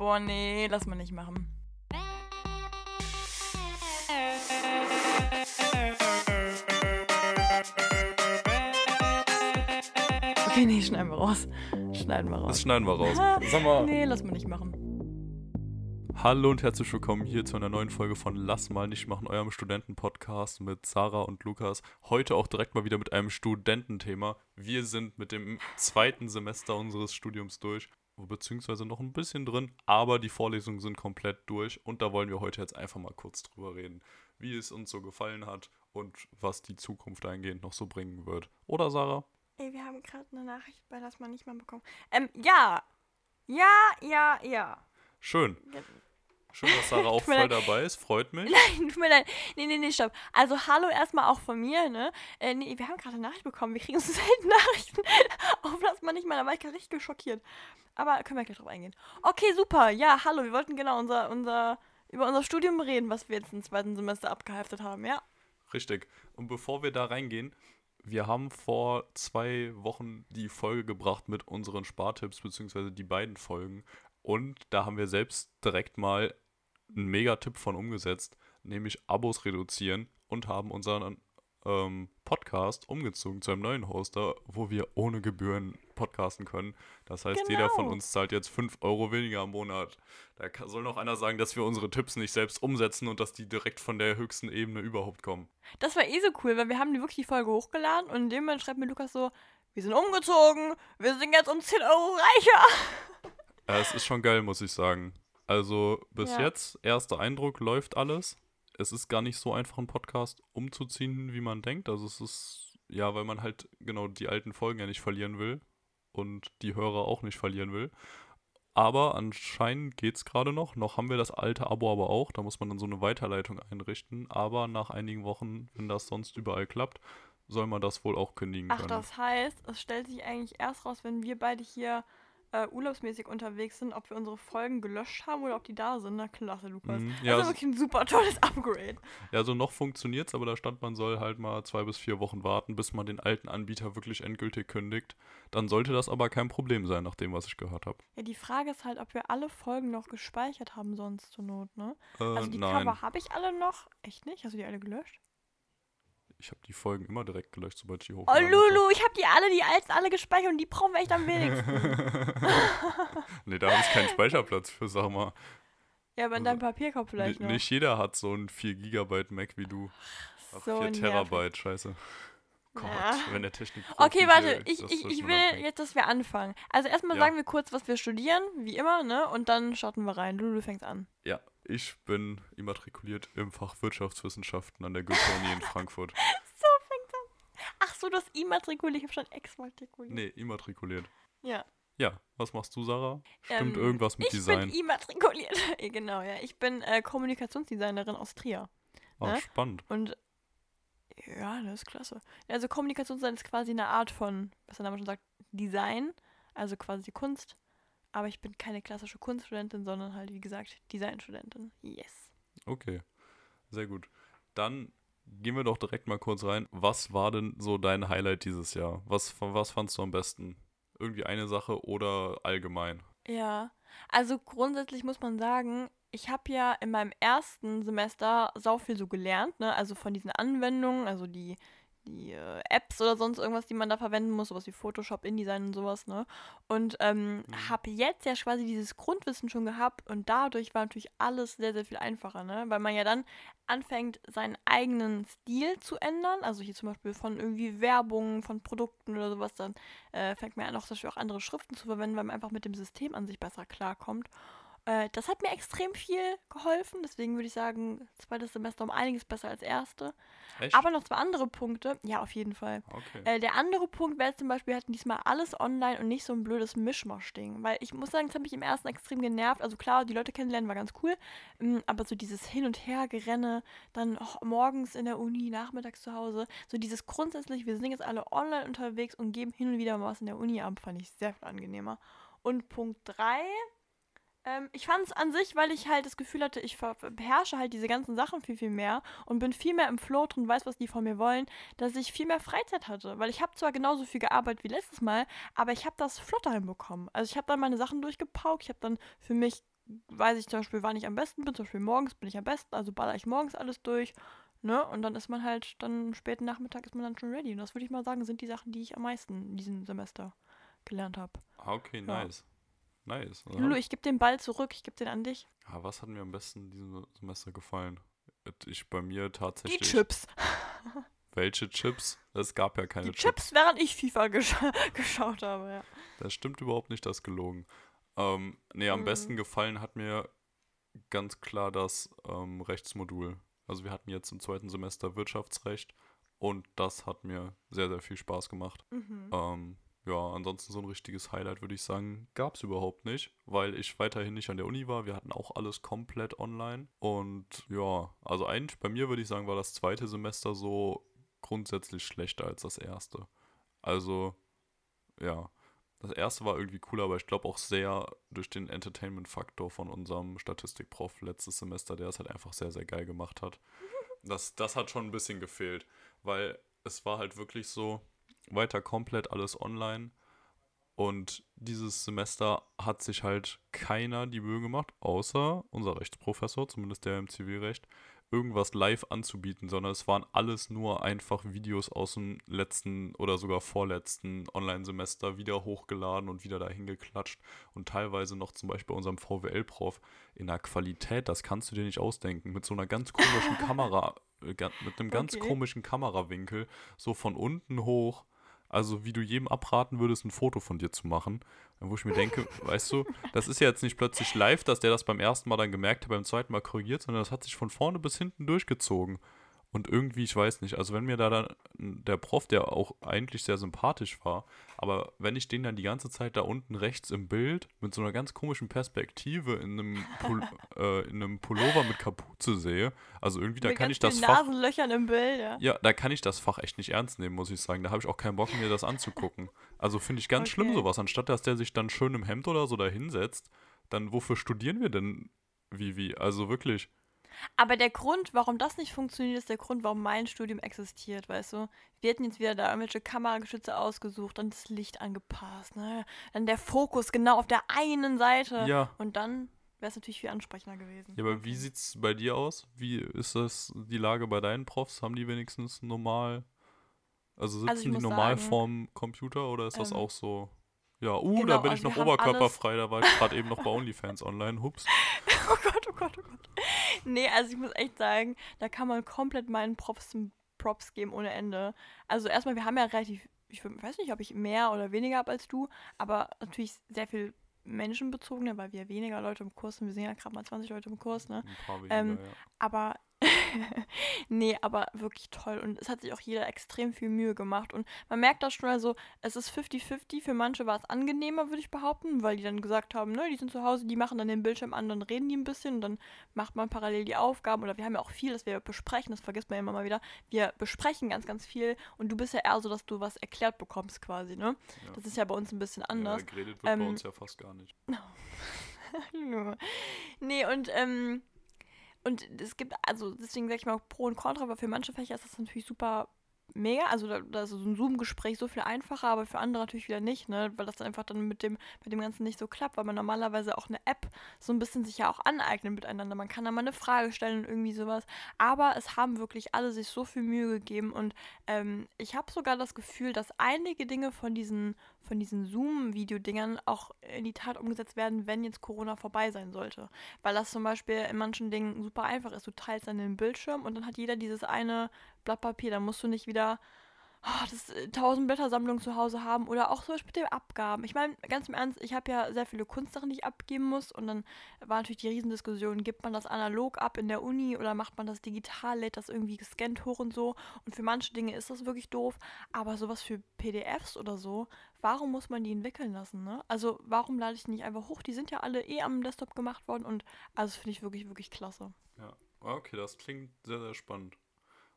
Boah, nee, lass mal nicht machen. Okay, nee, schneiden wir raus. Schneiden wir raus. Das schneiden wir raus. Sag mal. Nee, lass mal nicht machen. Hallo und herzlich willkommen hier zu einer neuen Folge von Lass mal nicht machen, eurem Studentenpodcast mit Sarah und Lukas. Heute auch direkt mal wieder mit einem Studententhema. Wir sind mit dem zweiten Semester unseres Studiums durch, beziehungsweise noch ein bisschen drin, aber die Vorlesungen sind komplett durch und da wollen wir heute jetzt einfach mal kurz drüber reden, wie es uns so gefallen hat und was die Zukunft eingehend noch so bringen wird. Oder Sarah? Ey, wir haben gerade eine Nachricht bei Lass mal nicht mal bekommen. Ähm, ja. Ja, ja, ja. Schön. Schön, dass Sarah auch voll leid. dabei ist, freut mich. Nein, tut mir leid. Nee, nee, nee, stopp. Also, hallo erstmal auch von mir, ne? Äh, nee, wir haben gerade eine Nachricht bekommen. Wir kriegen so selten Nachrichten. Auf Lass mal nicht mal, da war ich gerade richtig geschockiert. Aber können wir gleich drauf eingehen. Okay, super. Ja, hallo. Wir wollten genau unser, unser, über unser Studium reden, was wir jetzt im zweiten Semester abgeheftet haben, ja? Richtig. Und bevor wir da reingehen, wir haben vor zwei Wochen die Folge gebracht mit unseren Spartipps, beziehungsweise die beiden Folgen. Und da haben wir selbst direkt mal einen Megatipp von umgesetzt, nämlich Abos reduzieren und haben unseren ähm, Podcast umgezogen zu einem neuen Hoster, wo wir ohne Gebühren podcasten können. Das heißt, jeder von Genau. uns zahlt jetzt 5 Euro weniger im Monat. Da soll noch einer sagen, dass wir unsere Tipps nicht selbst umsetzen und dass die direkt von der höchsten Ebene überhaupt kommen. Das war eh so cool, weil wir haben die wirklich die Folge hochgeladen und in dem Moment schreibt mir Lukas so, wir sind umgezogen, wir sind jetzt um 10 Euro reicher. Ja, es ist schon geil, muss ich sagen. Also bis Ja. jetzt, erster Eindruck, läuft alles. Es ist gar nicht so einfach, einen Podcast umzuziehen, wie man denkt. Also es ist, ja, weil man halt genau die alten Folgen ja nicht verlieren will und die Hörer auch nicht verlieren will. Aber anscheinend geht es gerade noch. Noch haben wir das alte Abo aber auch. Da muss man dann so eine Weiterleitung einrichten. Aber nach einigen Wochen, wenn das sonst überall klappt, soll man das wohl auch kündigen Ach, können. das heißt, es stellt sich eigentlich erst raus, wenn wir beide hier äh, urlaubsmäßig unterwegs sind, ob wir unsere Folgen gelöscht haben oder ob die da sind. Na klasse, Lukas. Mhm. das Ja, ist es- wirklich ein super tolles Upgrade. Ja, so noch funktioniert's, aber da stand, man soll halt mal zwei bis vier Wochen warten, bis man den alten Anbieter wirklich endgültig kündigt. Dann sollte das aber kein Problem sein, nach dem, was ich gehört habe. Ja, die Frage ist halt, ob wir alle Folgen noch gespeichert haben, sonst zur Not, ne? Äh, Also die nein, Cover habe ich alle noch. Echt nicht? Hast du die alle gelöscht? Ich habe die Folgen immer direkt gelöscht, sobald ich die Oh, hochgeladen Lulu, ich habe die alle, die alten alle gespeichert und die brauchen wir echt am wenigsten. nee, da habe ich keinen Speicherplatz für, sag mal. ja, aber in deinem Papierkorb vielleicht noch. Nicht jeder hat so einen 4 Gigabyte Mac wie du. Ach, So 4 nervig. Terabyte, scheiße. Gott, Ja. wenn der Technik. Okay, warte, ich, ich, ich will anfängt. jetzt, dass wir anfangen. Also erstmal Ja. sagen wir kurz, was wir studieren, wie immer, ne? Und dann starten wir rein. Lulu fängt an. Ja, ich bin immatrikuliert im Fach Wirtschaftswissenschaften an der Goethe-Uni in Frankfurt. So fängt an. Ach so, du hast immatrikuliert, ich habe schon exmatrikuliert. Nee, immatrikuliert. Ja. Ja, was machst du, Sarah? Stimmt Ähm, irgendwas mit ich Design? bin immatrikuliert. Genau, ja. Ich bin äh, Kommunikationsdesignerin aus Trier. Ah, ne? spannend. Und ja, das ist klasse. Also Kommunikationsdesign ist quasi eine Art von, was der Name schon sagt, Design, also quasi Kunst. Aber ich bin keine klassische Kunststudentin, sondern halt, wie gesagt, Designstudentin. Yes. Okay, sehr gut. Dann gehen wir doch direkt mal kurz rein. Was war denn so dein Highlight dieses Jahr? Was, was fandst du am besten? Irgendwie eine Sache oder allgemein? Ja, also grundsätzlich muss man sagen, ich habe ja in meinem ersten Semester sau viel so gelernt, ne? Also von diesen Anwendungen, also die, die äh, Apps oder sonst irgendwas, die man da verwenden muss, sowas wie Photoshop, InDesign und sowas, ne? Und ähm, Mhm. habe jetzt ja quasi dieses Grundwissen schon gehabt und dadurch war natürlich alles sehr, sehr viel einfacher, ne? Weil man ja dann anfängt, seinen eigenen Stil zu ändern. Also hier zum Beispiel von irgendwie Werbung, von Produkten oder sowas, dann äh, fängt man an, auch zum Beispiel auch andere Schriften zu verwenden, weil man einfach mit dem System an sich besser klarkommt. Äh, das hat mir extrem viel geholfen, deswegen würde ich sagen, zweites Semester um einiges besser als erste. Echt? Aber noch zwei andere Punkte, ja, auf jeden Fall. okay. Äh, der andere Punkt wäre zum Beispiel, wir hatten diesmal alles online und nicht so ein blödes Mischmasch-Ding. Weil ich muss sagen, das hat mich im ersten extrem genervt. Also klar, die Leute kennenlernen war ganz cool. ähm, Aber so dieses Hin- und Her-Gerenne, dann oh, morgens in der Uni, nachmittags zu Hause. So dieses grundsätzlich, wir sind jetzt alle online unterwegs und geben hin und wieder mal was in der Uni ab, fand ich sehr viel angenehmer. Und Punkt 3, ähm, ich fand es an sich, weil ich halt das Gefühl hatte, ich beherrsche halt diese ganzen Sachen viel, viel mehr und bin viel mehr im Flow drin, weiß, was die von mir wollen, dass ich viel mehr Freizeit hatte. Weil ich habe zwar genauso viel gearbeitet wie letztes Mal, aber ich habe das flotter hinbekommen. Also ich habe dann meine Sachen durchgepaukt, ich habe dann für mich weiß ich zum Beispiel, wann ich am besten bin. Zum Beispiel morgens bin ich am besten, also baller ich morgens alles durch. Ne? Und dann ist man halt, dann späten Nachmittag ist man dann schon ready. Und das würde ich mal sagen, sind die Sachen, die ich am meisten in diesem Semester gelernt habe. Ah, okay, Ja. nice. Nice. Also, Lulu, ich gebe den Ball zurück, ich gebe den an dich. ah, was hat mir am besten in diesem Semester gefallen? Ich bei mir Die tatsächlich. Chips. Welche Chips? Es gab ja keine Die Chips, während ich FIFA gesch geschaut habe, ja. Das stimmt überhaupt nicht, das ist gelogen. Ähm, nee, am Mhm. besten gefallen hat mir ganz klar das ähm, Rechtsmodul. Also wir hatten jetzt im zweiten Semester Wirtschaftsrecht und das hat mir sehr, sehr viel Spaß gemacht. Mhm. Ähm, ja, ansonsten so ein richtiges Highlight würde ich sagen, gab es überhaupt nicht, weil ich weiterhin nicht an der Uni war. Wir hatten auch alles komplett online. Und ja, also eigentlich bei mir würde ich sagen, war das zweite Semester so grundsätzlich schlechter als das erste. Also, ja. Das erste war irgendwie cooler, aber ich glaube auch sehr durch den Entertainment-Faktor von unserem Statistikprof letztes Semester, der es halt einfach sehr, sehr geil gemacht hat. Das, das hat schon ein bisschen gefehlt, weil es war halt wirklich so, weiter komplett alles online. Und dieses Semester hat sich halt keiner die Mühe gemacht, außer unser Rechtsprofessor, zumindest der im Zivilrecht, irgendwas live anzubieten, sondern es waren alles nur einfach Videos aus dem letzten oder sogar vorletzten Online-Semester wieder hochgeladen und wieder dahin geklatscht und teilweise noch zum Beispiel bei unserem VWL-Prof in der Qualität, das kannst du dir nicht ausdenken, mit so einer ganz komischen Kamera, äh, mit einem ganz Okay. komischen Kamerawinkel, so von unten hoch. Also wie du jedem abraten würdest, ein Foto von dir zu machen. Wo ich mir denke, weißt du, das ist ja jetzt nicht plötzlich live, dass der das beim ersten Mal dann gemerkt hat, beim zweiten Mal korrigiert, sondern das hat sich von vorne bis hinten durchgezogen. Und irgendwie, ich weiß nicht, also wenn mir da dann der Prof, der auch eigentlich sehr sympathisch war, aber wenn ich den dann die ganze Zeit da unten rechts im Bild mit so einer ganz komischen Perspektive in einem, Pul äh, in einem Pullover mit Kapuze sehe, also irgendwie, da Mit kann ich das Fach Nasenlöchern im Bild, ja. ja, da kann ich das Fach echt nicht ernst nehmen, muss ich sagen. Da habe ich auch keinen Bock, mir das anzugucken. Also finde ich ganz schlimm Okay. sowas. Anstatt dass der sich dann schön im Hemd oder so da hinsetzt, dann wofür studieren wir denn wie, wie? Also wirklich. Aber der Grund, warum das nicht funktioniert, ist der Grund, warum mein Studium existiert, weißt du? Wir hätten jetzt wieder da irgendwelche Kamerageschütze ausgesucht, dann das Licht angepasst, ne? Dann der Fokus genau auf der einen Seite. Ja. Und dann wäre es natürlich viel ansprechender gewesen. Ja, aber wie sieht's bei dir aus? Wie ist das die Lage bei deinen Profs? Haben die wenigstens normal. Also Also sitzen die muss normal sagen, vorm Computer oder ist das ähm, auch so? Ja, uh, da genau, bin ich noch oberkörperfrei, da war ich gerade eben noch bei OnlyFans online. Hups. Oh Gott, oh Gott, oh Gott. Nee, also ich muss echt sagen, da kann man komplett meinen Props, Props geben ohne Ende. Also erstmal, wir haben ja relativ, ich weiß nicht, ob ich mehr oder weniger habe als du, aber natürlich sehr viel menschenbezogener, weil wir weniger Leute im Kurs sind. Wir sind ja gerade mal 20 Leute im Kurs, ne? Ein paar weniger, Ähm, ja. Aber nee, aber wirklich toll. Und es hat sich auch jeder extrem viel Mühe gemacht. Und man merkt das schon, also es ist 50-50. Für manche war es angenehmer, würde ich behaupten, weil die dann gesagt haben, ne, die sind zu Hause, die machen dann den Bildschirm an, dann reden die ein bisschen und dann macht man parallel die Aufgaben. Oder wir haben ja auch viel, das wir besprechen, das vergisst man ja immer mal wieder. Wir besprechen ganz, ganz viel und du bist ja eher so, dass du was erklärt bekommst quasi, ne? Ja. Das ist ja bei uns ein bisschen anders. Ja, geredet wird bei Ähm, uns ja fast gar nicht. Nee, und, ähm, und es gibt, also deswegen sag ich mal Pro und Contra, weil für manche Fächer ist das natürlich super mega. Also da, da ist so ein Zoom-Gespräch so viel einfacher, aber für andere natürlich wieder nicht, ne? Weil das dann einfach dann mit dem, mit dem Ganzen nicht so klappt, weil man normalerweise auch eine App so ein bisschen sich ja auch aneignet miteinander. Man kann da mal eine Frage stellen und irgendwie sowas. Aber es haben wirklich alle sich so viel Mühe gegeben und ähm, ich habe sogar das Gefühl, dass einige Dinge von diesen, von diesen Zoom-Video-Dingern auch in die Tat umgesetzt werden, wenn jetzt Corona vorbei sein sollte. Weil das zum Beispiel in manchen Dingen super einfach ist. Du teilst dann den Bildschirm und dann hat jeder dieses eine Blatt Papier. Da musst du nicht wieder ah, das äh, 1000 Blättersammlung zu Hause haben oder auch zum Beispiel mit den Abgaben. Ich meine, ganz im Ernst, ich habe ja sehr viele Kunstsachen, die ich abgeben muss und dann war natürlich die Riesendiskussion, gibt man das analog ab in der Uni oder macht man das digital, lädt das irgendwie gescannt hoch und so. Und für manche Dinge ist das wirklich doof, aber sowas für PDFs oder so, warum muss man die entwickeln lassen, ne? Also warum lade ich die nicht einfach hoch? Die sind ja alle eh am Desktop gemacht worden und also finde ich wirklich, wirklich klasse. Ja, okay, das klingt sehr, sehr spannend.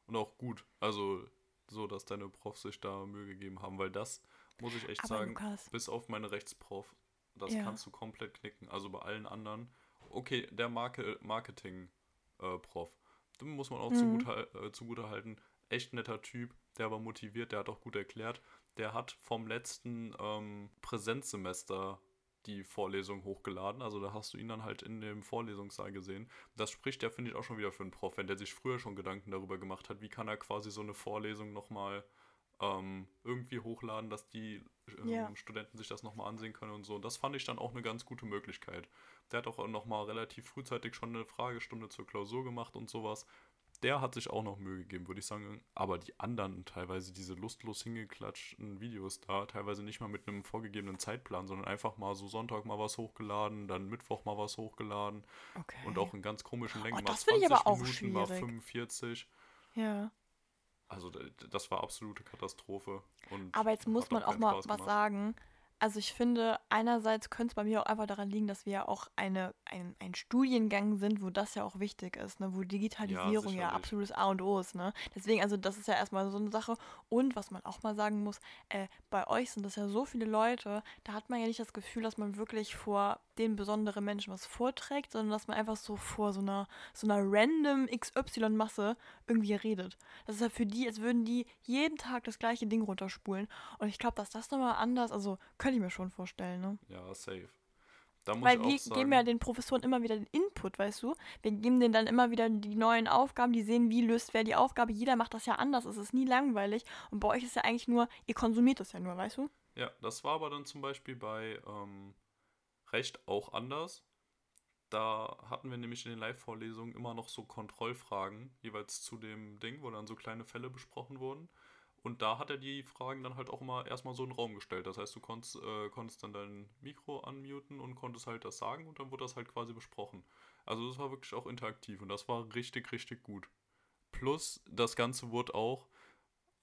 Und auch gut. Also, so, dass deine Profs sich da Mühe gegeben haben, weil das, muss ich echt Aber sagen, Lukas, bis auf meine Rechtsprof, das Ja. kannst du komplett knicken. Also bei allen anderen, okay, der Marke, Marketing-Prof, dem muss man auch Mhm. zugute, äh, zugute halten. Echt netter Typ, der war motiviert, der hat auch gut erklärt. Der hat vom letzten ähm, Präsenzsemester die Vorlesung hochgeladen. Also da hast du ihn dann halt in dem Vorlesungssaal gesehen. Das spricht ja, finde ich, auch schon wieder für einen Prof, wenn der sich früher schon Gedanken darüber gemacht hat, wie kann er quasi so eine Vorlesung nochmal ähm, irgendwie hochladen, dass die ähm, Ja. Studenten sich das nochmal ansehen können und so. Und das fand ich dann auch eine ganz gute Möglichkeit. Der hat auch nochmal relativ frühzeitig schon eine Fragestunde zur Klausur gemacht und sowas. Der hat sich auch noch Mühe gegeben, würde ich sagen. Aber die anderen, teilweise diese lustlos hingeklatschten Videos da, teilweise nicht mal mit einem vorgegebenen Zeitplan, sondern einfach mal so Sonntag mal was hochgeladen, dann Mittwoch mal was hochgeladen Okay. und auch in ganz komischen Längen. Oh, mal das finde ich aber 20 auch Minuten, mal schwierig. 45. Ja. Also das war absolute Katastrophe. Aber jetzt muss man auch keinen mal was sagen. Also ich finde, einerseits könnte es bei mir auch einfach daran liegen, dass wir ja auch eine, ein, ein Studiengang sind, wo das ja auch wichtig ist, ne? wo Digitalisierung ja, sicherlich. absolutes A und O ist. Ne? Deswegen, also das ist ja erstmal so eine Sache. Und was man auch mal sagen muss, äh, bei euch sind das ja so viele Leute, da hat man ja nicht das Gefühl, dass man wirklich vor den besonderen Menschen was vorträgt, sondern dass man einfach so vor so einer, so einer random XY-Masse irgendwie redet. Das ist ja für die, als würden die jeden Tag das gleiche Ding runterspulen. Und ich glaube, dass das nochmal anders, also könnte ich mir schon vorstellen, ne? Ja, safe. Da muss Weil wir sagen, geben ja den Professoren immer wieder den Input, weißt du? Wir geben denen dann immer wieder die neuen Aufgaben, die sehen, wie löst wer die Aufgabe. Jeder macht das ja anders, es ist nie langweilig. Und bei euch ist ja eigentlich nur, ihr konsumiert das ja nur, weißt du? Ja, das war aber dann zum Beispiel bei ähm, Recht auch anders. Da hatten wir nämlich in den Live-Vorlesungen immer noch so Kontrollfragen, jeweils zu dem Ding, wo dann so kleine Fälle besprochen wurden. Und da hat er die Fragen dann halt auch immer erstmal so in den Raum gestellt. Das heißt, du konntest, äh, konntest dann dein Mikro unmuten und konntest halt das sagen und dann wurde das halt quasi besprochen. Also das war wirklich auch interaktiv und das war richtig, richtig gut. Plus, das Ganze wurde auch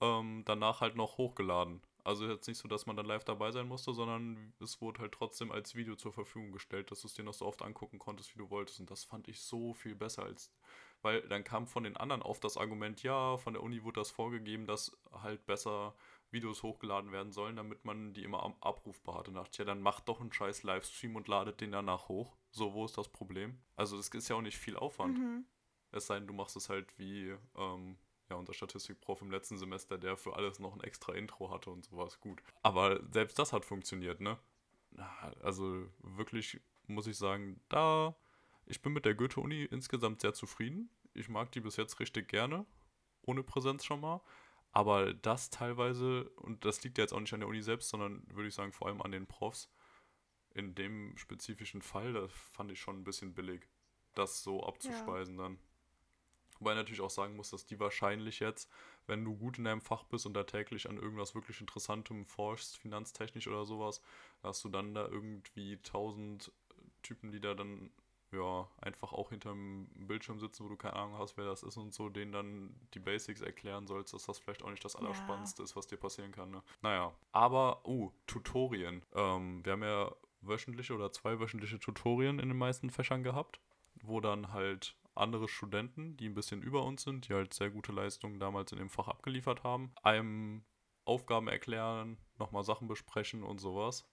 ähm, danach halt noch hochgeladen. Also jetzt nicht so, dass man dann live dabei sein musste, sondern es wurde halt trotzdem als Video zur Verfügung gestellt, dass du es dir noch so oft angucken konntest, wie du wolltest. Und das fand ich so viel besser als. Weil dann kam von den anderen oft das Argument, ja, von der Uni wurde das vorgegeben, dass halt besser Videos hochgeladen werden sollen, damit man die immer abrufbar hatte. Dachte ja, dann macht doch einen scheiß Livestream und ladet den danach hoch. So, wo ist das Problem? Also, das ist ja auch nicht viel Aufwand. Mhm. Es sei denn, du machst es halt wie ähm, ja, unser Statistikprof im letzten Semester, der für alles noch ein extra Intro hatte und sowas. Gut. Aber selbst das hat funktioniert, ne? Na, Also wirklich muss ich sagen, da. Ich bin mit der Goethe-Uni insgesamt sehr zufrieden. Ich mag die bis jetzt richtig gerne. Ohne Präsenz schon mal. Aber das teilweise, und das liegt ja jetzt auch nicht an der Uni selbst, sondern würde ich sagen vor allem an den Profs, in dem spezifischen Fall, das fand ich schon ein bisschen billig, das so abzuspeisen dann. Wobei ich natürlich auch sagen muss, dass die wahrscheinlich jetzt, wenn du gut in deinem Fach bist und da täglich an irgendwas wirklich Interessantem forschst, finanztechnisch oder sowas, dass du dann da irgendwie tausend Typen, die da dann ja einfach auch hinterm Bildschirm sitzen, wo du keine Ahnung hast, wer das ist und so, denen dann die Basics erklären sollst, dass das vielleicht auch nicht das Ja. Allerspannendste ist, was dir passieren kann. Ne? Naja, aber, uh, Tutorien. Ähm, wir haben ja wöchentliche oder zweiwöchentliche Tutorien in den meisten Fächern gehabt, wo dann halt andere Studenten, die ein bisschen über uns sind, die halt sehr gute Leistungen damals in dem Fach abgeliefert haben, einem Aufgaben erklären, nochmal Sachen besprechen und sowas.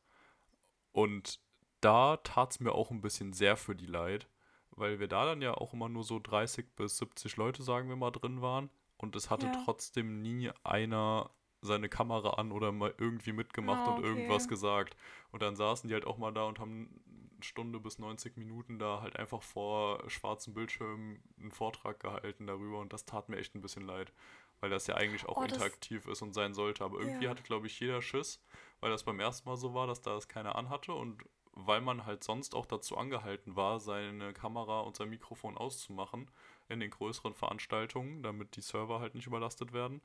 Und da tat es mir auch ein bisschen sehr für die Leid, weil wir da dann ja auch immer nur so 30 bis 70 Leute, sagen wir mal, drin waren. Und es hatte Ja. trotzdem nie einer seine Kamera an oder mal irgendwie mitgemacht und okay. irgendwas gesagt. Und dann saßen die halt auch mal da und haben Stunde bis 90 Minuten da halt einfach vor schwarzen Bildschirmen einen Vortrag gehalten darüber und das tat mir echt ein bisschen leid, weil das ja eigentlich auch Oh, das- interaktiv ist und sein sollte. Aber irgendwie Ja. hatte, glaube ich, jeder Schiss, weil das beim ersten Mal so war, dass da es keiner anhatte und weil man halt sonst auch dazu angehalten war, seine Kamera und sein Mikrofon auszumachen in den größeren Veranstaltungen, damit die Server halt nicht überlastet werden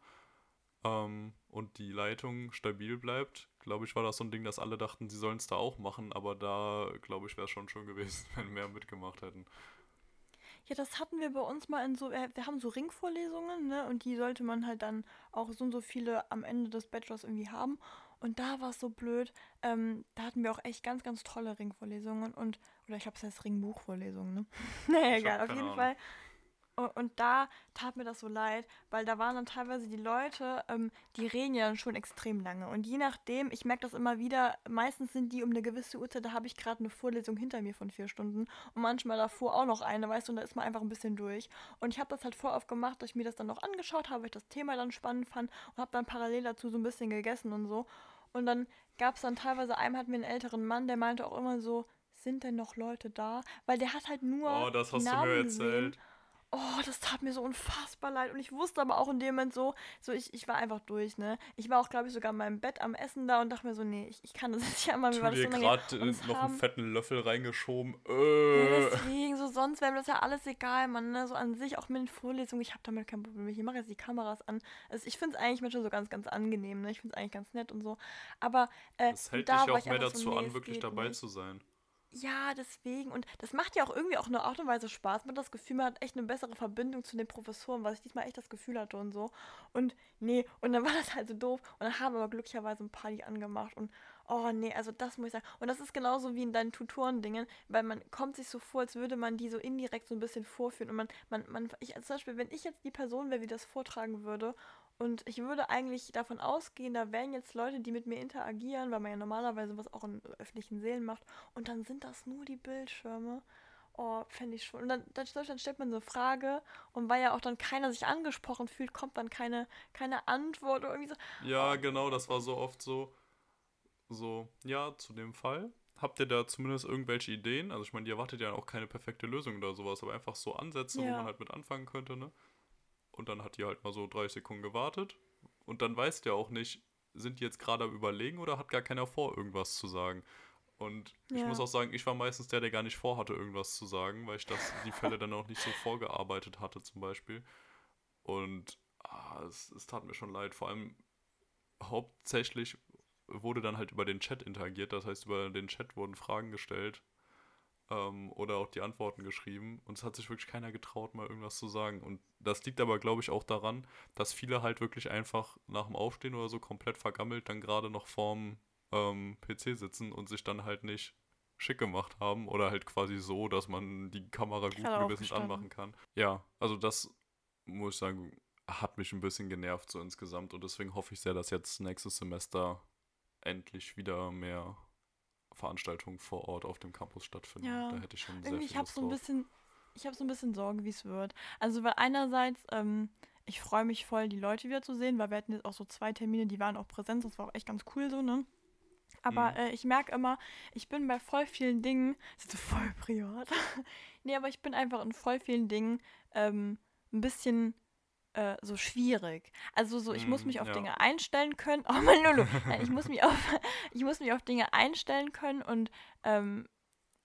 ähm, und die Leitung stabil bleibt, glaube ich, war das so ein Ding, dass alle dachten, sie sollen es da auch machen, aber da, glaube ich, wäre es schon schön gewesen, wenn mehr mitgemacht hätten. Ja, das hatten wir bei uns mal in so, äh, wir haben so Ringvorlesungen, ne, und die sollte man halt dann auch so und so viele am Ende des Bachelors irgendwie haben. Und da war es so blöd, ähm, da hatten wir auch echt ganz, ganz tolle Ringvorlesungen und, oder ich glaube, es heißt Ringbuchvorlesungen, ne? naja, egal, auf jeden Ahnung. Fall. Und, da tat mir das so leid, weil da waren dann teilweise die Leute, ähm, die reden ja dann schon extrem lange. Und je nachdem, ich merke das immer wieder, meistens sind die um eine gewisse Uhrzeit, da habe ich gerade eine Vorlesung hinter mir von vier Stunden und manchmal davor auch noch eine, weißt du, und da ist man einfach ein bisschen durch. Und ich habe das halt oft gemacht, dass ich mir das dann noch angeschaut habe, weil ich das Thema dann spannend fand und habe dann parallel dazu so ein bisschen gegessen und so. Und dann gab es dann teilweise, einem hatten wir einen älteren Mann, der meinte auch immer so, sind denn noch Leute da? Weil der hat halt nur. Oh, das hast du Namen mir erzählt. Gesehen. Oh, das tat mir so unfassbar leid. Und ich wusste aber auch in dem Moment so, so ich, ich war einfach durch, ne? Ich war auch, glaube ich, sogar in meinem Bett am Essen da und dachte mir so, nee, ich, ich kann das nicht ja mal, mir war das so gerade es noch haben- einen fetten Löffel reingeschoben. Ja, Äh. deswegen, so sonst wäre mir das ja alles egal, man, ne? So an sich, auch mit den Vorlesungen, ich habe damit kein Problem. Ich mache jetzt die Kameras an. Also ich finde es eigentlich manchmal so ganz, ganz angenehm, ne? Ich finde es eigentlich ganz nett und so. Aber äh, Das hält da dich ja war auch ich mehr einfach so, dazu nee, an, wirklich dabei nicht. zu sein. Ja, deswegen. Und das macht ja auch irgendwie auch eine Art und Weise Spaß. Man hat das Gefühl, man hat echt eine bessere Verbindung zu den Professoren, was ich diesmal echt das Gefühl hatte und so. Und nee, und dann war das halt so doof. Und dann haben aber glücklicherweise ein paar die angemacht. Und oh nee, also das muss ich sagen. Und das ist genauso wie in deinen Tutorendingen, weil man kommt sich so vor, als würde man die so indirekt so ein bisschen vorführen. Und man, man, man, ich, also zum Beispiel, wenn ich jetzt die Person wäre, die das vortragen würde, und ich würde eigentlich davon ausgehen, da wären jetzt Leute, die mit mir interagieren, weil man ja normalerweise was auch in öffentlichen Sälen macht. Und dann sind das nur die Bildschirme. Oh, fände ich schon. Und dann, dann, dann stellt man so eine Frage und weil ja auch dann keiner sich angesprochen fühlt, kommt dann keine, keine Antwort oder irgendwie so. Ja, genau, das war so oft so. So, ja, zu dem Fall. Habt ihr da zumindest irgendwelche Ideen? Also ich meine, ihr erwartet ja auch keine perfekte Lösung oder sowas, aber einfach so Ansätze, wo Ja. man halt mit anfangen könnte, ne? Und dann hat die halt mal so 30 Sekunden gewartet. Und dann weißt du ja auch nicht, sind die jetzt gerade am Überlegen oder hat gar keiner vor, irgendwas zu sagen? Und ich Ja. muss auch sagen, ich war meistens der, der gar nicht vorhatte, irgendwas zu sagen, weil ich das, die Fälle dann auch nicht so vorgearbeitet hatte, zum Beispiel. Und ah, es, es tat mir schon leid. Vor allem hauptsächlich wurde dann halt über den Chat interagiert. Das heißt, über den Chat wurden Fragen gestellt ähm, oder auch die Antworten geschrieben. Und es hat sich wirklich keiner getraut, mal irgendwas zu sagen. Und das liegt aber, glaube ich, auch daran, dass viele halt wirklich einfach nach dem Aufstehen oder so komplett vergammelt dann gerade noch vorm ähm, PC sitzen und sich dann halt nicht schick gemacht haben oder halt quasi so, dass man die Kamera Gerade Gewissens anmachen kann. Ja, also das muss ich sagen, hat mich ein bisschen genervt so insgesamt und deswegen hoffe ich sehr, dass jetzt nächstes Semester endlich wieder mehr Veranstaltungen vor Ort auf dem Campus stattfinden. Ja. Da hätte ich schon sehr viel ich habe Lust so ein drauf. bisschen, ich habe so ein bisschen Sorge, wie es wird. Also, weil einerseits, ähm, ich freue mich voll, die Leute wieder zu sehen, weil wir hatten jetzt auch so zwei Termine, die waren auch Präsenz, das war auch echt ganz cool so, ne? Aber Mhm. äh, ich merke immer, ich bin bei voll vielen Dingen, das ist so voll privat. nee, aber ich bin einfach in voll vielen Dingen ähm, ein bisschen äh, so schwierig. Also so, ich muss Mm, mich auf ja. Dinge einstellen können. Oh mein Lulu. Nein, ich muss mich auf, ich muss mich auf Dinge einstellen können und ähm,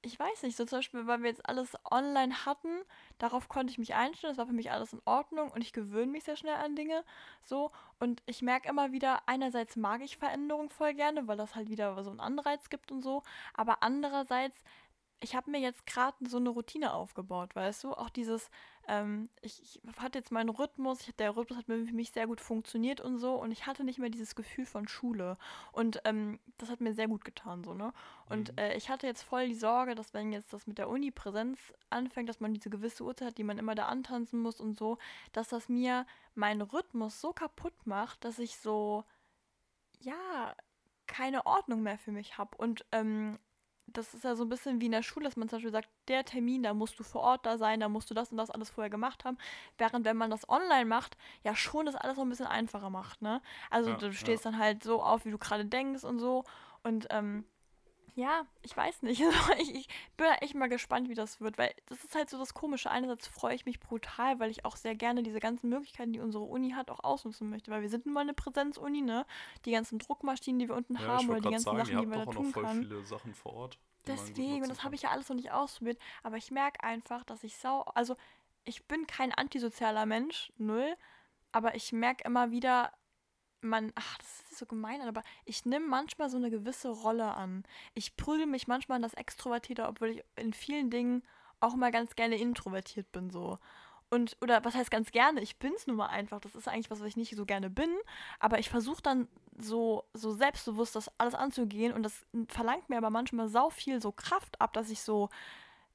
ich weiß nicht, so zum Beispiel, weil wir jetzt alles online hatten, darauf konnte ich mich einstellen, das war für mich alles in Ordnung und ich gewöhne mich sehr schnell an Dinge. So, und ich merke immer wieder, einerseits mag ich Veränderungen voll gerne, weil das halt wieder so einen Anreiz gibt und so, aber andererseits, ich habe mir jetzt gerade so eine Routine aufgebaut, weißt du? Auch dieses, ähm, ich, ich hatte jetzt meinen Rhythmus, ich, der Rhythmus hat für mich sehr gut funktioniert und so und ich hatte nicht mehr dieses Gefühl von Schule und ähm, das hat mir sehr gut getan, so, ne? Und Mhm. äh, ich hatte jetzt voll die Sorge, dass wenn jetzt das mit der Uni-Präsenz anfängt, dass man diese gewisse Uhrzeit hat, die man immer da antanzen muss und so, dass das mir meinen Rhythmus so kaputt macht, dass ich so, ja, keine Ordnung mehr für mich habe. Und ähm, das ist ja so ein bisschen wie in der Schule, dass man zum Beispiel sagt, der Termin, da musst du vor Ort da sein, da musst du das und das alles vorher gemacht haben. Während wenn man das online macht, ja schon das alles noch ein bisschen einfacher macht, ne? Also Ja, du stehst dann halt so auf, wie du gerade denkst und so. Und ähm, ja, ich weiß nicht. ich, ich bin da echt mal gespannt, wie das wird, weil das ist halt so das Komische. Einerseits freue ich mich brutal, weil ich auch sehr gerne diese ganzen Möglichkeiten, die unsere Uni hat, auch ausnutzen möchte. Weil wir sind nun mal eine Präsenzuni, ne? Die ganzen Druckmaschinen, die wir unten Ja, haben oder die ganzen sagen, Sachen, die habt man doch da auch noch tun voll kann. viele Sachen vor Ort. Deswegen, und das habe ich ja alles noch nicht ausprobiert, aber ich merke einfach, dass ich sau, also ich bin kein antisozialer Mensch, null, aber ich merke immer wieder, man, ach, das ist so gemein, aber ich nehme manchmal so eine gewisse Rolle an. Ich prügel mich manchmal an das Extrovertierte, obwohl ich in vielen Dingen auch mal ganz gerne introvertiert bin, so. Und, oder was heißt ganz gerne? Ich bin's nun mal einfach. Das ist eigentlich was, was ich nicht so gerne bin. Aber ich versuche dann so, so selbstbewusst das alles anzugehen. Und das verlangt mir aber manchmal sau viel so Kraft ab, dass ich so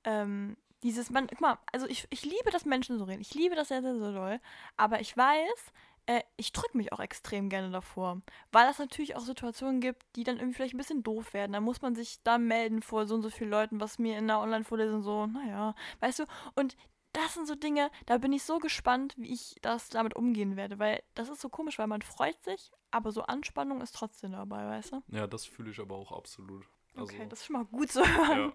ähm, dieses, man, guck mal, also ich, ich liebe das Menschen so reden. Ich liebe das sehr, sehr, sehr doll. Aber ich weiß, äh, ich drücke mich auch extrem gerne davor. Weil es natürlich auch Situationen gibt, die dann irgendwie vielleicht ein bisschen doof werden. Da muss man sich da melden vor so und so vielen Leuten, was mir in der Online-Vorlesung so, naja, weißt du, und das sind so Dinge, da bin ich so gespannt, wie ich das damit umgehen werde, weil das ist so komisch, weil man freut sich, aber so Anspannung ist trotzdem dabei, weißt du? Ja, das fühle ich aber auch absolut. Also, okay, das ist schon mal gut zu hören.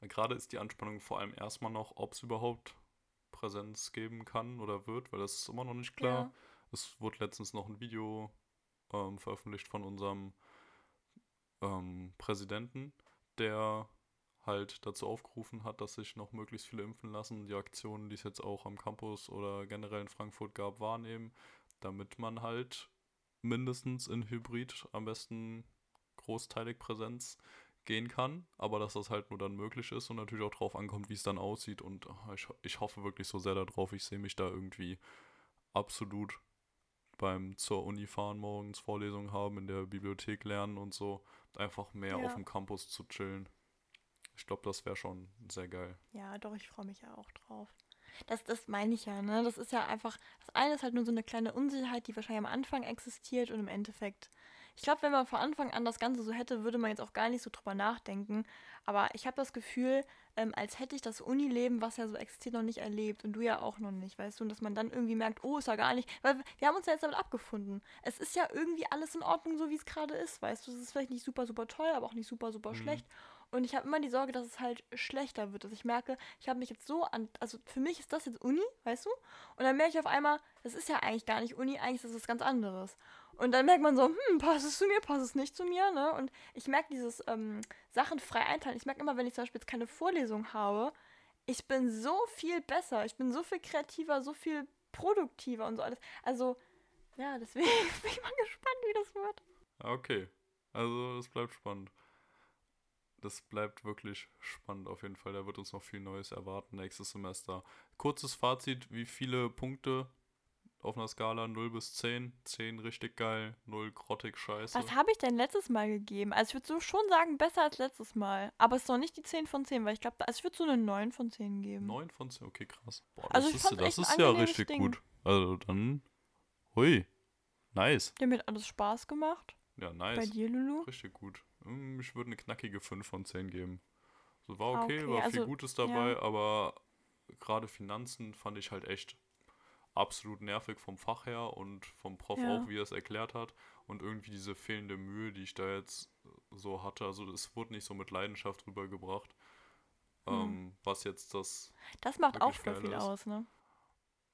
Ja. Gerade ist die Anspannung vor allem erstmal noch, ob es überhaupt Präsenz geben kann oder wird, weil das ist immer noch nicht klar. Ja. Es wurde letztens noch ein Video ähm, veröffentlicht von unserem ähm, Präsidenten, der halt dazu aufgerufen hat, dass sich noch möglichst viele impfen lassen, die Aktionen, die es jetzt auch am Campus oder generell in Frankfurt gab, wahrnehmen, damit man halt mindestens in Hybrid am besten großteilig Präsenz gehen kann, aber dass das halt nur dann möglich ist und natürlich auch drauf ankommt, wie es dann aussieht. Und ich, ich hoffe wirklich so sehr darauf, ich sehe mich da irgendwie absolut beim zur Uni fahren morgens Vorlesungen haben, in der Bibliothek lernen und so, einfach mehr ja. auf dem Campus zu chillen. Ich glaube, das wäre schon sehr geil. Ja, doch, ich freue mich ja auch drauf. Das, das meine ich ja, ne? Das ist ja einfach, das eine ist halt nur so eine kleine Unsicherheit, die wahrscheinlich am Anfang existiert und im Endeffekt. Ich glaube, wenn man von Anfang an das Ganze so hätte, würde man jetzt auch gar nicht so drüber nachdenken. Aber ich habe das Gefühl, ähm, als hätte ich das Unileben, was ja so existiert, noch nicht erlebt und du ja auch noch nicht, weißt du? Und dass man dann irgendwie merkt, oh, ist ja gar nicht, weil wir haben uns ja jetzt damit abgefunden. Es ist ja irgendwie alles in Ordnung, so wie es gerade ist, weißt du? Es ist vielleicht nicht super, super toll, aber auch nicht super, super mhm. schlecht. Und ich habe immer die Sorge, dass es halt schlechter wird. Dass ich merke, ich habe mich jetzt so an. Also für mich ist das jetzt Uni, weißt du? Und dann merke ich auf einmal, das ist ja eigentlich gar nicht Uni, eigentlich ist das was ganz anderes. Und dann merkt man so, hm, passt es zu mir, passt es nicht zu mir, ne? Und ich merke dieses ähm, Sachen frei einteilen. Ich merke immer, wenn ich zum Beispiel jetzt keine Vorlesung habe, ich bin so viel besser, ich bin so viel kreativer, so viel produktiver und so alles. Also, ja, deswegen bin ich mal gespannt, wie das wird. Okay. Also, es bleibt spannend das bleibt wirklich spannend auf jeden Fall. Da wird uns noch viel Neues erwarten nächstes Semester. Kurzes Fazit, wie viele Punkte auf einer Skala 0 bis 10? 10 richtig geil, 0 grottig scheiße. Was habe ich denn letztes Mal gegeben? Also ich würde so schon sagen, besser als letztes Mal. Aber es ist noch nicht die 10 von 10, weil ich glaube, also ich würde so eine 9 von 10 geben. 9 von 10, okay, krass. Boah, also das ist, das ist ja richtig Ding. gut. Also dann, hui, nice. Dem hat alles Spaß gemacht. Ja, nice. Bei dir, Lulu? Richtig gut. Hm, ich würde eine knackige 5 von 10 geben. So war okay, okay war also, viel Gutes dabei, ja. aber gerade Finanzen fand ich halt echt absolut nervig vom Fach her und vom Prof ja. auch, wie er es erklärt hat. Und irgendwie diese fehlende Mühe, die ich da jetzt so hatte. Also es wurde nicht so mit Leidenschaft rübergebracht. Mhm. Ähm, was jetzt das. Das macht auch voll viel ist. aus, ne?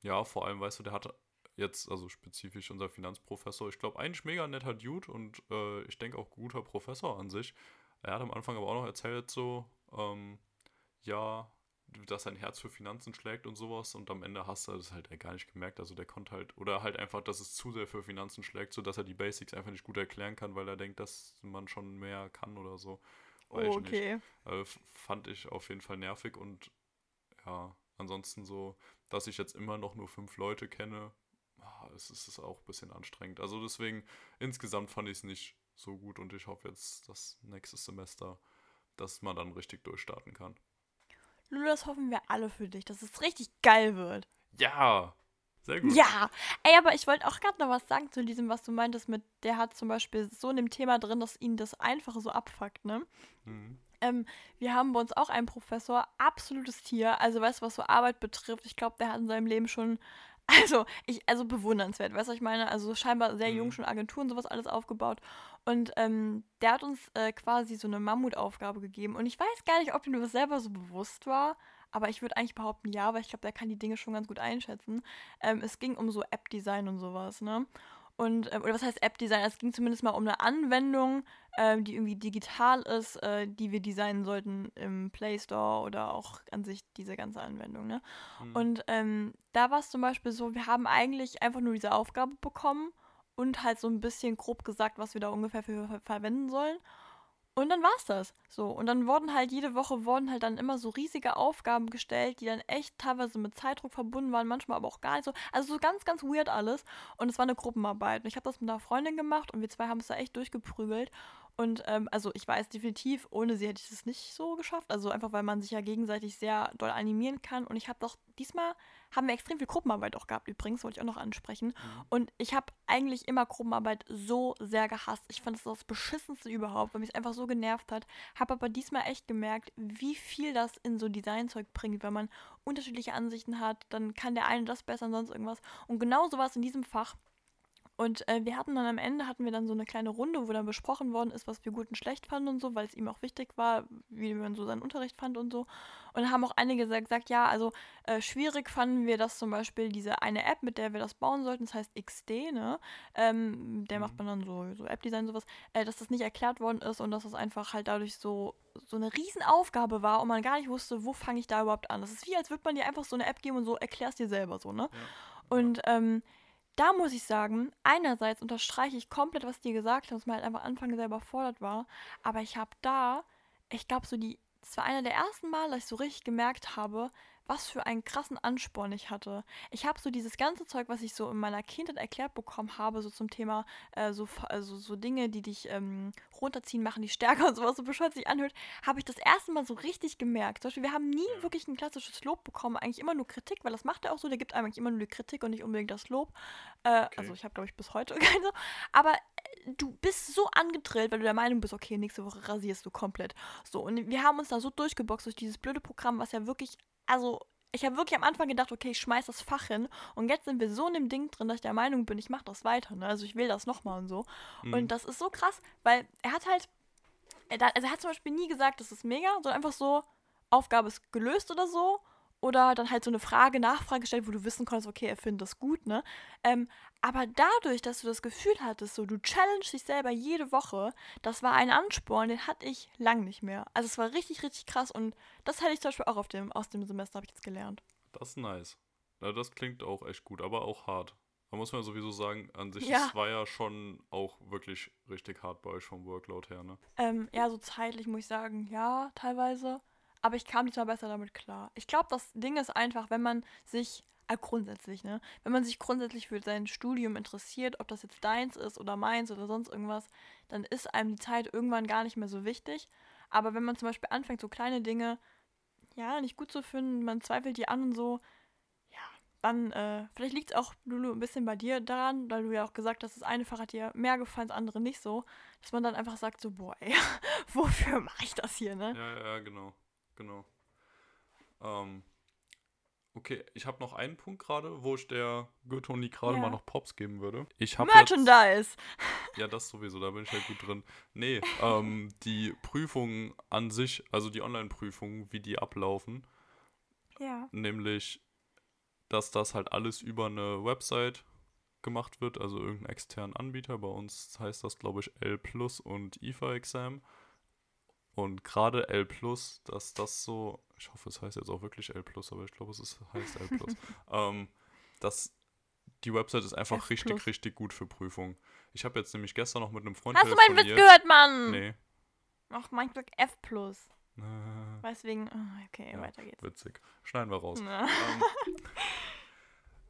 Ja, vor allem, weißt du, der hatte jetzt, also spezifisch unser Finanzprofessor, ich glaube, eigentlich mega netter Dude und äh, ich denke auch guter Professor an sich. Er hat am Anfang aber auch noch erzählt, so, ähm, ja, dass sein Herz für Finanzen schlägt und sowas und am Ende hast du das halt gar nicht gemerkt. Also der konnte halt, oder halt einfach, dass es zu sehr für Finanzen schlägt, sodass er die Basics einfach nicht gut erklären kann, weil er denkt, dass man schon mehr kann oder so. Weiß oh, okay. Äh, fand ich auf jeden Fall nervig und ja, ansonsten so, dass ich jetzt immer noch nur fünf Leute kenne, Ah, es ist auch ein bisschen anstrengend. Also deswegen, insgesamt fand ich es nicht so gut und ich hoffe jetzt, dass nächstes Semester, dass man dann richtig durchstarten kann. Lulu, das hoffen wir alle für dich, dass es richtig geil wird. Ja, sehr gut. Ja, ey, aber ich wollte auch gerade noch was sagen zu diesem, was du meintest mit, der hat zum Beispiel so in dem Thema drin, dass ihn das Einfache so abfuckt, ne? Mhm. Ähm, wir haben bei uns auch einen Professor, absolutes Tier, also weißt du, was so Arbeit betrifft, ich glaube, der hat in seinem Leben schon also, ich, also bewundernswert, weißt du, was ich meine? Also scheinbar sehr jung mhm. schon Agenturen sowas alles aufgebaut. Und ähm, der hat uns äh, quasi so eine Mammutaufgabe gegeben. Und ich weiß gar nicht, ob ihm das selber so bewusst war, aber ich würde eigentlich behaupten, ja, weil ich glaube, der kann die Dinge schon ganz gut einschätzen. Ähm, es ging um so App-Design und sowas, ne? Und, äh, oder was heißt App-Design? Es ging zumindest mal um eine Anwendung, äh, die irgendwie digital ist, äh, die wir designen sollten im Play Store oder auch an sich diese ganze Anwendung. Ne? Mhm. Und ähm, da war es zum Beispiel so, wir haben eigentlich einfach nur diese Aufgabe bekommen und halt so ein bisschen grob gesagt, was wir da ungefähr für ver verwenden sollen. Und dann war's das. So. Und dann wurden halt jede Woche wurden halt dann immer so riesige Aufgaben gestellt, die dann echt teilweise mit Zeitdruck verbunden waren, manchmal aber auch gar nicht so. Also so ganz, ganz weird alles. Und es war eine Gruppenarbeit. Und ich habe das mit einer Freundin gemacht und wir zwei haben es da echt durchgeprügelt. Und ähm, also ich weiß definitiv, ohne sie hätte ich es nicht so geschafft. Also einfach, weil man sich ja gegenseitig sehr doll animieren kann. Und ich habe doch, diesmal haben wir extrem viel Gruppenarbeit auch gehabt übrigens, wollte ich auch noch ansprechen. Mhm. Und ich habe eigentlich immer Gruppenarbeit so sehr gehasst. Ich fand es das, das Beschissenste überhaupt, weil mich es einfach so genervt hat. Habe aber diesmal echt gemerkt, wie viel das in so Designzeug bringt, wenn man unterschiedliche Ansichten hat. Dann kann der eine das besser und sonst irgendwas. Und genau so war es in diesem Fach. Und äh, wir hatten dann am Ende hatten wir dann so eine kleine Runde, wo dann besprochen worden ist, was wir gut und schlecht fanden und so, weil es ihm auch wichtig war, wie man so seinen Unterricht fand und so. Und dann haben auch einige gesagt, ja, also äh, schwierig fanden wir das zum Beispiel diese eine App, mit der wir das bauen sollten, das heißt XD, ne? Ähm, der mhm. macht man dann so, so App-Design sowas, äh, dass das nicht erklärt worden ist und dass das einfach halt dadurch so so eine Riesenaufgabe war und man gar nicht wusste, wo fange ich da überhaupt an. Das ist wie, als würde man dir einfach so eine App geben und so erklärst dir selber so, ne? Ja. Und ähm, da muss ich sagen, einerseits unterstreiche ich komplett, was die gesagt haben, dass man halt einfach Anfang selber fordert war, aber ich habe da, ich glaube, so die, es war einer der ersten Mal, dass ich so richtig gemerkt habe, was für einen krassen Ansporn ich hatte. Ich habe so dieses ganze Zeug, was ich so in meiner Kindheit erklärt bekommen habe, so zum Thema äh, so, also so Dinge, die dich ähm, runterziehen, machen die stärker und sowas, so bescheuert sich anhört, habe ich das erste Mal so richtig gemerkt. Zum Beispiel, wir haben nie wirklich ein klassisches Lob bekommen, eigentlich immer nur Kritik, weil das macht er auch so, der gibt eigentlich immer nur die Kritik und nicht unbedingt das Lob. Äh, okay. Also ich habe, glaube ich, bis heute keine. Aber äh, du bist so angetrillt, weil du der Meinung bist, okay, nächste Woche rasierst du komplett. So, und wir haben uns da so durchgeboxt durch dieses blöde Programm, was ja wirklich also ich habe wirklich am Anfang gedacht, okay, ich schmeiß das Fach hin. Und jetzt sind wir so in dem Ding drin, dass ich der Meinung bin, ich mache das weiter. Ne? Also ich will das nochmal und so. Mhm. Und das ist so krass, weil er hat halt, er, also er hat zum Beispiel nie gesagt, das ist mega, sondern einfach so, Aufgabe ist gelöst oder so. Oder dann halt so eine Frage, Nachfrage gestellt, wo du wissen konntest, okay, er findet das gut, ne? Ähm, aber dadurch, dass du das Gefühl hattest, so du challenge dich selber jede Woche, das war ein Ansporn, den hatte ich lang nicht mehr. Also es war richtig, richtig krass und das hätte ich zum Beispiel auch auf dem, aus dem Semester, habe ich jetzt gelernt. Das ist nice. Ja, das klingt auch echt gut, aber auch hart. Da muss man sowieso sagen, an sich, ja. es war ja schon auch wirklich richtig hart bei euch vom Workload her, ne? Ähm, ja, so zeitlich muss ich sagen, ja, teilweise. Aber ich kam diesmal besser damit klar. Ich glaube, das Ding ist einfach, wenn man sich äh, grundsätzlich, ne? Wenn man sich grundsätzlich für sein Studium interessiert, ob das jetzt deins ist oder meins oder sonst irgendwas, dann ist einem die Zeit irgendwann gar nicht mehr so wichtig. Aber wenn man zum Beispiel anfängt, so kleine Dinge, ja, nicht gut zu finden, man zweifelt die an und so, ja, dann, äh, vielleicht liegt es auch, Lulu, ein bisschen bei dir daran, weil du ja auch gesagt hast, das eine Fach hat dir mehr gefallen, das andere nicht so, dass man dann einfach sagt, so, boah, ey, wofür mache ich das hier, ne? Ja, ja, genau genau. Ähm, okay, ich habe noch einen Punkt gerade, wo ich der Goethe gerade ja. mal noch Pops geben würde. Ich Merchandise! Jetzt, ja, das sowieso, da bin ich halt gut drin. Nee, ähm, die Prüfungen an sich, also die Online-Prüfungen, wie die ablaufen. Ja. Nämlich, dass das halt alles über eine Website gemacht wird, also irgendeinen externen Anbieter. Bei uns heißt das, glaube ich, L Plus und IFA Exam. Und gerade L Plus, dass das so, ich hoffe, es heißt jetzt auch wirklich L Plus, aber ich glaube, es ist, heißt L Plus, ähm, dass die Website ist einfach F richtig, richtig gut für Prüfungen. Ich habe jetzt nämlich gestern noch mit einem Freund Hast du meinen Witz gehört, Mann? Nee. Ach, mein Glück F Plus. Äh, Weiß wegen, oh, okay, ja, weiter geht's. Witzig. Schneiden wir raus. Ja.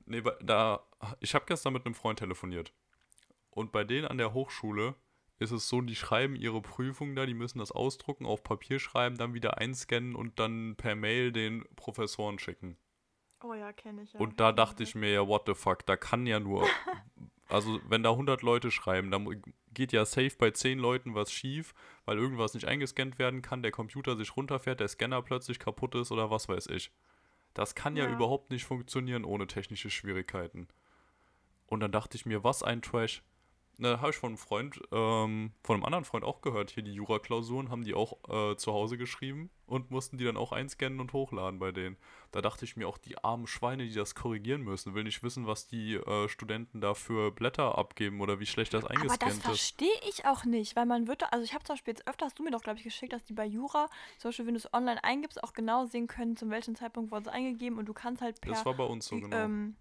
Ähm, nee, da, ich habe gestern mit einem Freund telefoniert. Und bei denen an der Hochschule ist es so, die schreiben ihre Prüfung da, die müssen das ausdrucken, auf Papier schreiben, dann wieder einscannen und dann per Mail den Professoren schicken. Oh ja, kenne ich ja. Und da dachte ich mir ja, what the fuck, da kann ja nur, also wenn da 100 Leute schreiben, dann geht ja safe bei 10 Leuten was schief, weil irgendwas nicht eingescannt werden kann, der Computer sich runterfährt, der Scanner plötzlich kaputt ist oder was weiß ich. Das kann ja, ja überhaupt nicht funktionieren ohne technische Schwierigkeiten. Und dann dachte ich mir, was ein Trash. Ne, habe ich von einem Freund, ähm, von einem anderen Freund auch gehört. Hier die Jura-Klausuren haben die auch äh, zu Hause geschrieben und mussten die dann auch einscannen und hochladen bei denen. Da dachte ich mir auch, die armen Schweine, die das korrigieren müssen, will nicht wissen, was die äh, Studenten da für Blätter abgeben oder wie schlecht das eingescannt ist. Aber das verstehe ich auch nicht, weil man wird, also ich habe zum Beispiel jetzt öfter, hast du mir doch, glaube ich, geschickt, dass die bei Jura, zum Beispiel, wenn du es online eingibst, auch genau sehen können, zu welchem Zeitpunkt wurde es eingegeben und du kannst halt per... Das war bei uns so, genau. Ähm,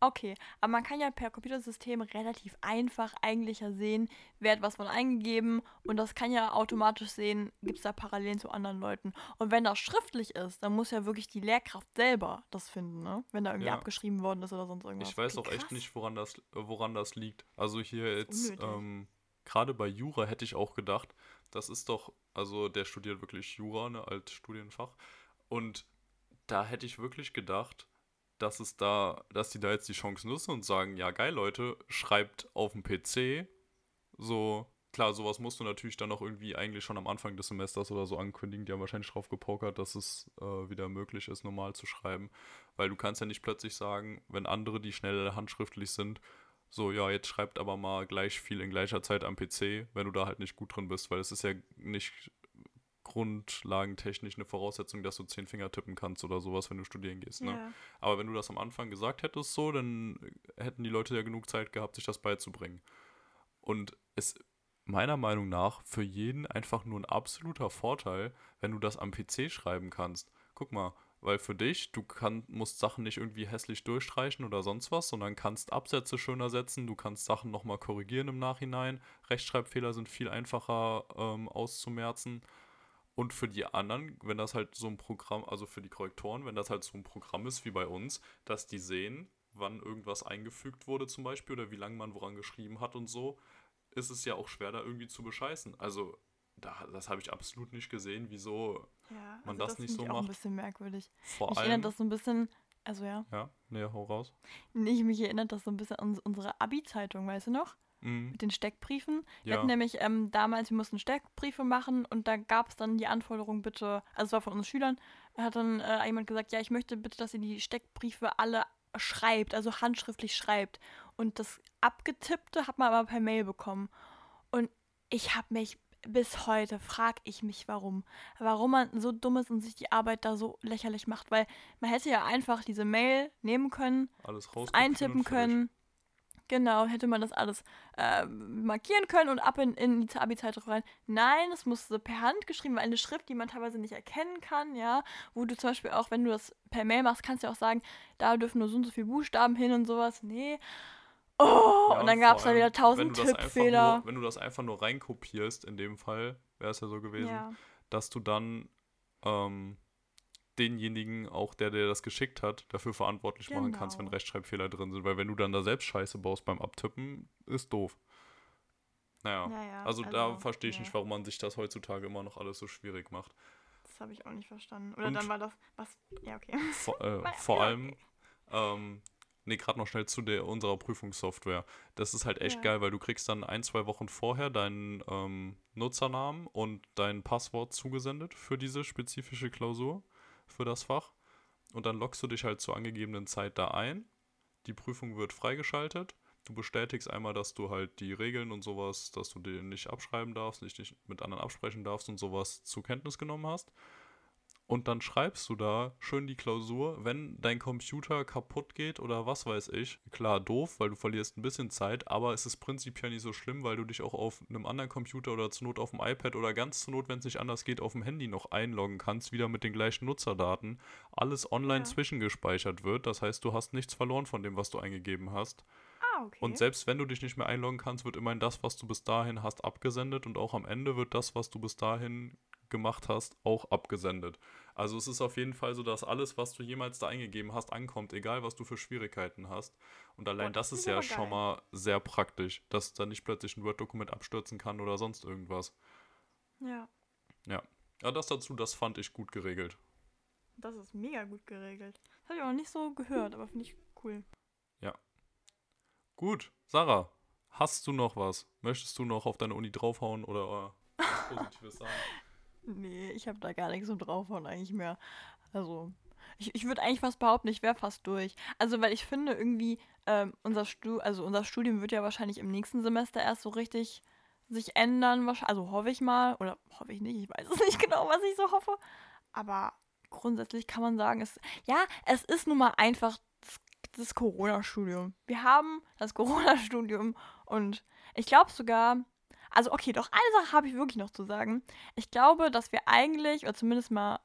Okay, aber man kann ja per Computersystem relativ einfach eigentlich ja sehen, wer hat was von eingegeben und das kann ja automatisch sehen, gibt es da Parallelen zu anderen Leuten. Und wenn das schriftlich ist, dann muss ja wirklich die Lehrkraft selber das finden, ne? Wenn da irgendwie ja. abgeschrieben worden ist oder sonst irgendwas. Ich weiß okay, auch echt nicht, woran das, woran das liegt. Also hier jetzt, ähm, gerade bei Jura hätte ich auch gedacht, das ist doch, also der studiert wirklich Jura, ne, als Studienfach. Und da hätte ich wirklich gedacht, dass es da, dass die da jetzt die Chance nutzen und sagen, ja geil, Leute, schreibt auf dem PC. So, klar, sowas musst du natürlich dann auch irgendwie eigentlich schon am Anfang des Semesters oder so ankündigen. Die haben wahrscheinlich drauf gepokert, dass es äh, wieder möglich ist, normal zu schreiben. Weil du kannst ja nicht plötzlich sagen, wenn andere, die schnell handschriftlich sind, so, ja, jetzt schreibt aber mal gleich viel in gleicher Zeit am PC, wenn du da halt nicht gut drin bist, weil es ist ja nicht grundlagentechnisch eine Voraussetzung, dass du zehn Finger tippen kannst oder sowas, wenn du studieren gehst. Ne? Ja. Aber wenn du das am Anfang gesagt hättest, so, dann hätten die Leute ja genug Zeit gehabt, sich das beizubringen. Und es meiner Meinung nach für jeden einfach nur ein absoluter Vorteil, wenn du das am PC schreiben kannst. Guck mal, weil für dich, du kann, musst Sachen nicht irgendwie hässlich durchstreichen oder sonst was, sondern kannst Absätze schöner setzen, du kannst Sachen nochmal korrigieren im Nachhinein. Rechtschreibfehler sind viel einfacher ähm, auszumerzen. Und für die anderen, wenn das halt so ein Programm, also für die Korrektoren, wenn das halt so ein Programm ist wie bei uns, dass die sehen, wann irgendwas eingefügt wurde zum Beispiel oder wie lange man woran geschrieben hat und so, ist es ja auch schwer, da irgendwie zu bescheißen. Also da, das habe ich absolut nicht gesehen, wieso Ja, Man also das nicht finde so ich auch ein macht. bisschen merkwürdig. vor Mich allem. erinnert das so ein bisschen, also ja, ja, nee, hau raus. nicht, mich erinnert das so ein bisschen an unsere Abi-Zeitung, weißt du noch? Mhm. Mit den Steckbriefen. Wir Ja. hatten nämlich ähm, damals, wir mussten Steckbriefe machen und da gab es dann die Anforderung, bitte, also es war von uns Schülern, da hat dann äh, jemand gesagt, ja, ich möchte bitte, dass ihr die Steckbriefe alle schreibt, also handschriftlich schreibt. Und das Abgetippte hat man aber per Mail bekommen. Und ich habe mich bis heute, frage ich mich, warum. Warum man so dumm ist und sich die Arbeit da so lächerlich macht. Weil man hätte ja einfach diese Mail nehmen können, eintippen können. Genau, hätte man das alles äh, markieren können und ab in, in die Abi-Zeitung rein. Nein, es musste per Hand geschrieben, weil eine Schrift, die man teilweise nicht erkennen kann, ja. Wo du zum Beispiel auch, wenn du das per Mail machst, kannst du ja auch sagen, da dürfen nur so und so viele Buchstaben hin und sowas. Nee. Oh, Ja, und dann vor gab es da wieder tausend Tippfehler. Nur, wenn du das einfach nur reinkopierst, in dem Fall wäre es ja so gewesen, Ja. dass du dann ähm, denjenigen, auch der, der das geschickt hat, dafür verantwortlich machen kannst, wenn Genau. Rechtschreibfehler drin sind. Weil wenn du dann da selbst Scheiße baust beim Abtippen, ist doof. Naja, Ja, ja, also, da also, verstehe ich nee. nicht, warum man sich das heutzutage immer noch alles so schwierig macht. Das habe ich auch nicht verstanden. Oder Und- dann war das, was, ja, okay. Vor, äh, vor allem, ähm, nee, gerade noch schnell zu der, unserer Prüfungssoftware. Das ist halt echt Ja. geil, weil du kriegst dann ein, zwei Wochen vorher deinen ähm, Nutzernamen und dein Passwort zugesendet für diese spezifische Klausur, für das Fach. Und dann loggst du dich halt zur angegebenen Zeit da ein. Die Prüfung wird freigeschaltet. Du bestätigst einmal, dass du halt die Regeln und sowas, dass du die nicht abschreiben darfst, nicht, nicht mit anderen absprechen darfst und sowas zur Kenntnis genommen hast. Und dann schreibst du da schön die Klausur, wenn dein Computer kaputt geht oder was weiß ich. Klar, doof, weil du verlierst ein bisschen Zeit, aber es ist prinzipiell nicht so schlimm, weil du dich auch auf einem anderen Computer oder zur Not auf dem iPad oder ganz zur Not, wenn es nicht anders geht, auf dem Handy noch einloggen kannst, wieder mit den gleichen Nutzerdaten. Alles online Ja. zwischengespeichert wird. Das heißt, du hast nichts verloren von dem, was du eingegeben hast. Ah, okay. Und selbst wenn du dich nicht mehr einloggen kannst, wird immerhin das, was du bis dahin hast, abgesendet und auch am Ende wird das, was du bis dahin gemacht hast, auch abgesendet. Also es ist auf jeden Fall so, dass alles, was du jemals da eingegeben hast, ankommt, egal was du für Schwierigkeiten hast. Und allein Boah, das das ist ist ja aber schon geil. mal sehr praktisch, dass da nicht plötzlich ein Word-Dokument abstürzen kann oder sonst irgendwas. ja, Ja. Ja, das dazu, das fand ich gut geregelt. das ist mega gut geregelt. Das habe ich auch noch nicht so gehört, aber finde ich cool. Gut, Sarah, hast du noch was? Möchtest du noch auf deine Uni draufhauen oder äh, was Positives sagen? Nee, ich habe da gar nichts so drauf und eigentlich mehr. Also, ich, ich würde eigentlich fast behaupten, ich wäre fast durch. Also, weil ich finde irgendwie, ähm, unser, Stu also unser Studium wird ja wahrscheinlich im nächsten Semester erst so richtig sich ändern. Also hoffe ich mal, oder hoffe ich nicht, ich weiß es nicht genau, was ich so hoffe. Aber grundsätzlich kann man sagen, es, ja, es ist nun mal einfach das Corona-Studium. Wir haben das Corona-Studium und ich glaube sogar, also okay, doch eine Sache habe ich wirklich noch zu sagen. Ich glaube, dass wir eigentlich, oder zumindest mal,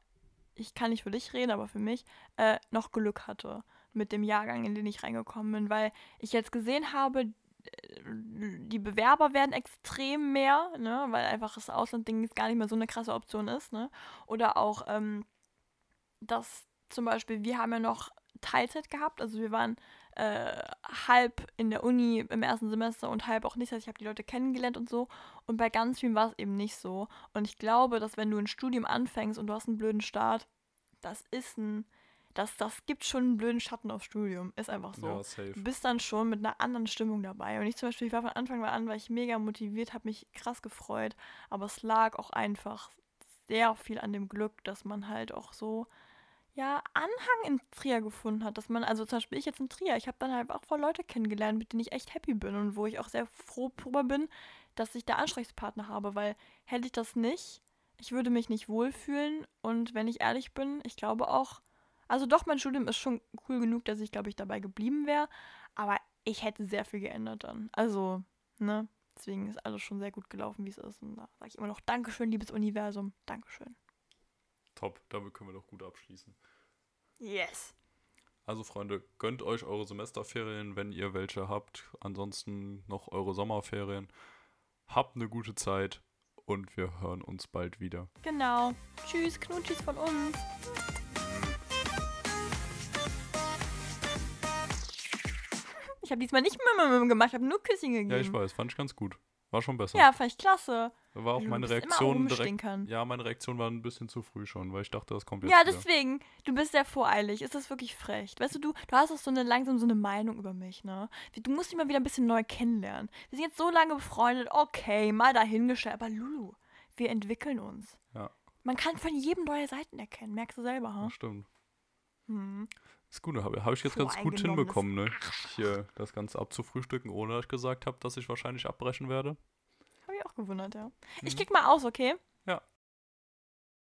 ich kann nicht für dich reden, aber für mich, äh, noch Glück hatte mit dem Jahrgang, in den ich reingekommen bin, weil ich jetzt gesehen habe, äh, die Bewerber werden extrem mehr, ne, weil einfach das Auslandding gar nicht mehr so eine krasse Option ist, ne? Oder auch, ähm, dass zum Beispiel, wir haben ja noch Teilzeit gehabt, also wir waren äh, halb in der Uni im ersten Semester und halb auch nicht. Das heißt, ich habe die Leute kennengelernt und so. Und bei ganz vielen war es eben nicht so. Und ich glaube, dass wenn du ein Studium anfängst und du hast einen blöden Start, das ist ein, das, das gibt schon einen blöden Schatten aufs Studium. Ist einfach so. Ja. Du bist dann schon mit einer anderen Stimmung dabei. Und ich zum Beispiel, ich war von Anfang an, war ich mega motiviert, habe mich krass gefreut. Aber es lag auch einfach sehr viel an dem Glück, dass man halt auch so, ja, Anhang in Trier gefunden hat. Dass man, also zum Beispiel ich jetzt in Trier, ich habe dann halt auch voll Leute kennengelernt, mit denen ich echt happy bin und wo ich auch sehr froh drüber bin, dass ich da Ansprechpartner habe, weil hätte ich das nicht, ich würde mich nicht wohlfühlen und wenn ich ehrlich bin, ich glaube auch, also doch, mein Studium ist schon cool genug, dass ich, glaube ich, dabei geblieben wäre, aber ich hätte sehr viel geändert dann. Also, ne, deswegen ist alles schon sehr gut gelaufen, wie es ist und da sage ich immer noch Dankeschön, liebes Universum, Dankeschön. Top, damit können wir doch gut abschließen. Yes. Also Freunde, gönnt euch eure Semesterferien, wenn ihr welche habt. Ansonsten noch eure Sommerferien. Habt eine gute Zeit und wir hören uns bald wieder. Genau. Tschüss, Knutschis von uns. Ich habe diesmal nicht mehr gemacht, ich habe nur Küsschen gegeben. Ja, ich weiß, fand ich ganz gut. War schon besser. Ja, fand ich klasse. war auch Du meine Reaktion direkt. Ja, meine Reaktion war ein bisschen zu früh schon, weil ich dachte, das kommt jetzt Ja, wieder. deswegen, du bist sehr voreilig. Ist das wirklich frech? Weißt du, du, du hast auch so eine langsam so eine Meinung über mich, ne? Du musst dich mal wieder ein bisschen neu kennenlernen. Wir sind jetzt so lange befreundet, okay, mal dahingestellt. Aber Lulu, wir entwickeln uns. Ja. Man kann von jedem neue Seiten erkennen, merkst du selber, ha? Das stimmt. Hm. Ist gut, habe hab ich jetzt ganz gut hinbekommen, ne? Hier das Ganze abzufrühstücken, ohne dass ich gesagt habe, dass ich wahrscheinlich abbrechen werde. Hab ich auch gewundert, ja. Ich Mhm. klick mal aus, okay? Ja.